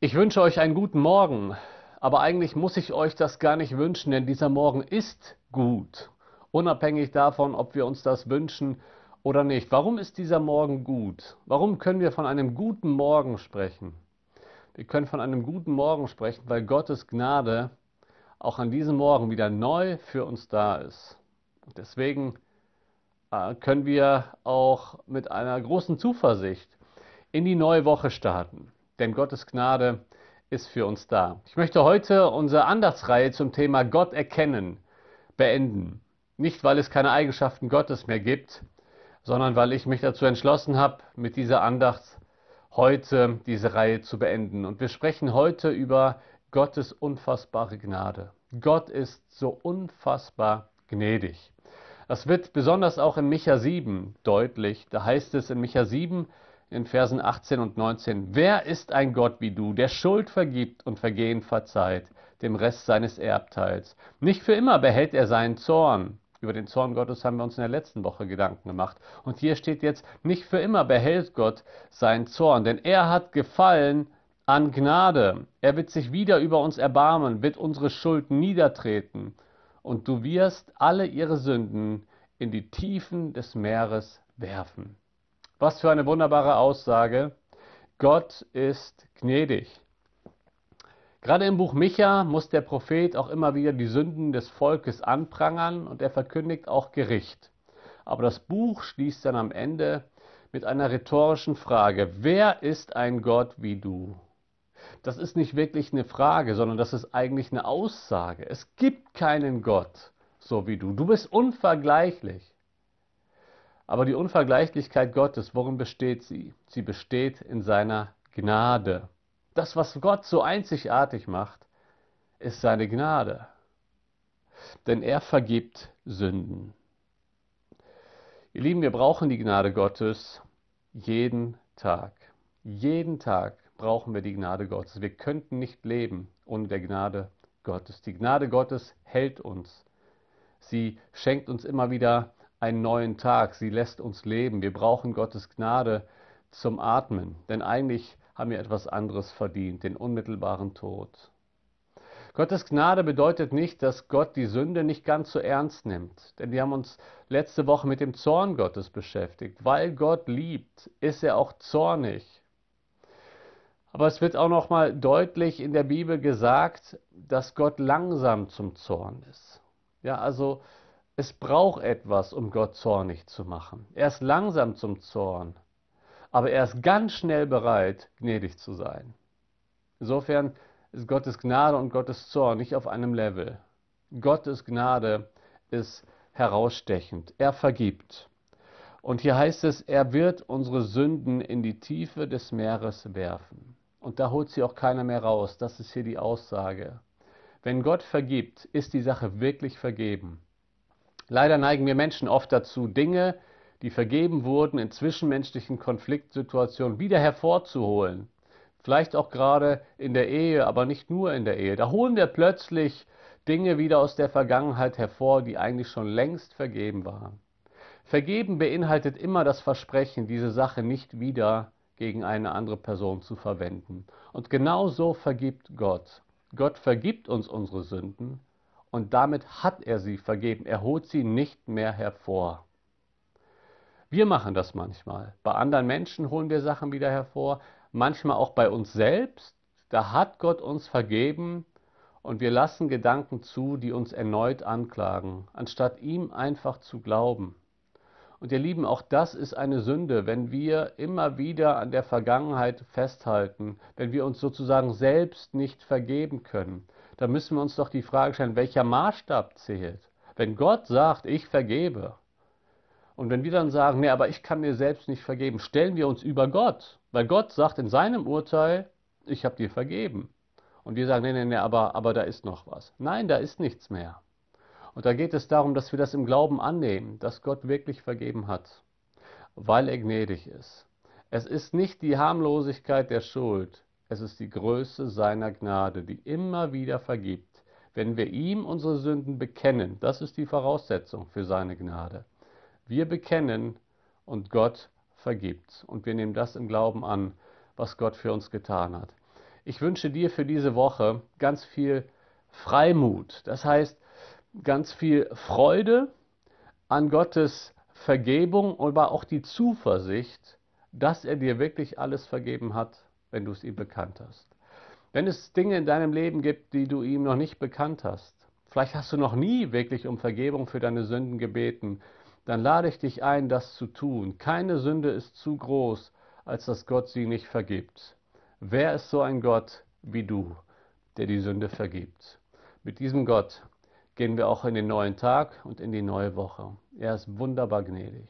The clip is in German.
Ich wünsche euch einen guten Morgen, aber eigentlich muss ich euch das gar nicht wünschen, denn dieser Morgen ist gut, unabhängig davon, ob wir uns das wünschen oder nicht. Warum ist dieser Morgen gut? Warum können wir von einem guten Morgen sprechen? Wir können von einem guten Morgen sprechen, weil Gottes Gnade auch an diesem Morgen wieder neu für uns da ist. Und deswegen äh, können wir auch mit einer großen Zuversicht in die neue Woche starten denn Gottes Gnade ist für uns da. Ich möchte heute unsere Andachtsreihe zum Thema Gott erkennen beenden. Nicht, weil es keine Eigenschaften Gottes mehr gibt, sondern weil ich mich dazu entschlossen habe, mit dieser Andacht heute diese Reihe zu beenden. Und wir sprechen heute über Gottes unfassbare Gnade. Gott ist so unfassbar gnädig. Das wird besonders auch in Micha 7 deutlich. Da heißt es in Micha 7, in Versen 18 und 19. Wer ist ein Gott wie du, der Schuld vergibt und Vergehen verzeiht, dem Rest seines Erbteils? Nicht für immer behält er seinen Zorn. Über den Zorn Gottes haben wir uns in der letzten Woche Gedanken gemacht. Und hier steht jetzt, nicht für immer behält Gott seinen Zorn, denn er hat gefallen an Gnade. Er wird sich wieder über uns erbarmen, wird unsere Schuld niedertreten. Und du wirst alle ihre Sünden in die Tiefen des Meeres werfen. Was für eine wunderbare Aussage. Gott ist gnädig. Gerade im Buch Micha muss der Prophet auch immer wieder die Sünden des Volkes anprangern und er verkündigt auch Gericht. Aber das Buch schließt dann am Ende mit einer rhetorischen Frage. Wer ist ein Gott wie du? Das ist nicht wirklich eine Frage, sondern das ist eigentlich eine Aussage. Es gibt keinen Gott so wie du. Du bist unvergleichlich. Aber die Unvergleichlichkeit Gottes, worin besteht sie? Sie besteht in seiner Gnade. Das, was Gott so einzigartig macht, ist seine Gnade. Denn er vergibt Sünden. Ihr Lieben, wir brauchen die Gnade Gottes jeden Tag. Jeden Tag brauchen wir die Gnade Gottes. Wir könnten nicht leben ohne der Gnade Gottes. Die Gnade Gottes hält uns. Sie schenkt uns immer wieder einen neuen Tag. Sie lässt uns leben. Wir brauchen Gottes Gnade zum Atmen, denn eigentlich haben wir etwas anderes verdient, den unmittelbaren Tod. Gottes Gnade bedeutet nicht, dass Gott die Sünde nicht ganz so ernst nimmt, denn wir haben uns letzte Woche mit dem Zorn Gottes beschäftigt. Weil Gott liebt, ist er auch zornig. Aber es wird auch noch mal deutlich in der Bibel gesagt, dass Gott langsam zum Zorn ist. Ja, also es braucht etwas, um Gott zornig zu machen. Er ist langsam zum Zorn, aber er ist ganz schnell bereit, gnädig zu sein. Insofern ist Gottes Gnade und Gottes Zorn nicht auf einem Level. Gottes Gnade ist herausstechend. Er vergibt. Und hier heißt es, er wird unsere Sünden in die Tiefe des Meeres werfen. Und da holt sie auch keiner mehr raus. Das ist hier die Aussage. Wenn Gott vergibt, ist die Sache wirklich vergeben. Leider neigen wir Menschen oft dazu, Dinge, die vergeben wurden, in zwischenmenschlichen Konfliktsituationen wieder hervorzuholen. Vielleicht auch gerade in der Ehe, aber nicht nur in der Ehe. Da holen wir plötzlich Dinge wieder aus der Vergangenheit hervor, die eigentlich schon längst vergeben waren. Vergeben beinhaltet immer das Versprechen, diese Sache nicht wieder gegen eine andere Person zu verwenden. Und genau so vergibt Gott. Gott vergibt uns unsere Sünden und damit hat er sie vergeben. Er holt sie nicht mehr hervor. Wir machen das manchmal. Bei anderen Menschen holen wir Sachen wieder hervor, manchmal auch bei uns selbst. Da hat Gott uns vergeben und wir lassen Gedanken zu, die uns erneut anklagen, anstatt ihm einfach zu glauben. Und ihr Lieben, auch das ist eine Sünde, wenn wir immer wieder an der Vergangenheit festhalten, wenn wir uns sozusagen selbst nicht vergeben können da müssen wir uns doch die Frage stellen, welcher Maßstab zählt. Wenn Gott sagt, ich vergebe, und wenn wir dann sagen, nee, aber ich kann mir selbst nicht vergeben, stellen wir uns über Gott, weil Gott sagt in seinem Urteil, ich habe dir vergeben. Und wir sagen, nee, nee, nee, aber, aber da ist noch was. Nein, da ist nichts mehr. Und da geht es darum, dass wir das im Glauben annehmen, dass Gott wirklich vergeben hat, weil er gnädig ist. Es ist nicht die Harmlosigkeit der Schuld, es ist die Größe seiner Gnade, die immer wieder vergibt, wenn wir ihm unsere Sünden bekennen. Das ist die Voraussetzung für seine Gnade. Wir bekennen und Gott vergibt. Und wir nehmen das im Glauben an, was Gott für uns getan hat. Ich wünsche dir für diese Woche ganz viel Freimut. Das heißt, ganz viel Freude an Gottes Vergebung, aber auch die Zuversicht, dass er dir wirklich alles vergeben hat, wenn du es ihm bekannt hast. Wenn es Dinge in deinem Leben gibt, die du ihm noch nicht bekannt hast, vielleicht hast du noch nie wirklich um Vergebung für deine Sünden gebeten, dann lade ich dich ein, das zu tun. Keine Sünde ist zu groß, als dass Gott sie nicht vergibt. Wer ist so ein Gott wie du, der die Sünde vergibt? Mit diesem Gott gehen wir auch in den neuen Tag und in die neue Woche. Er ist wunderbar gnädig.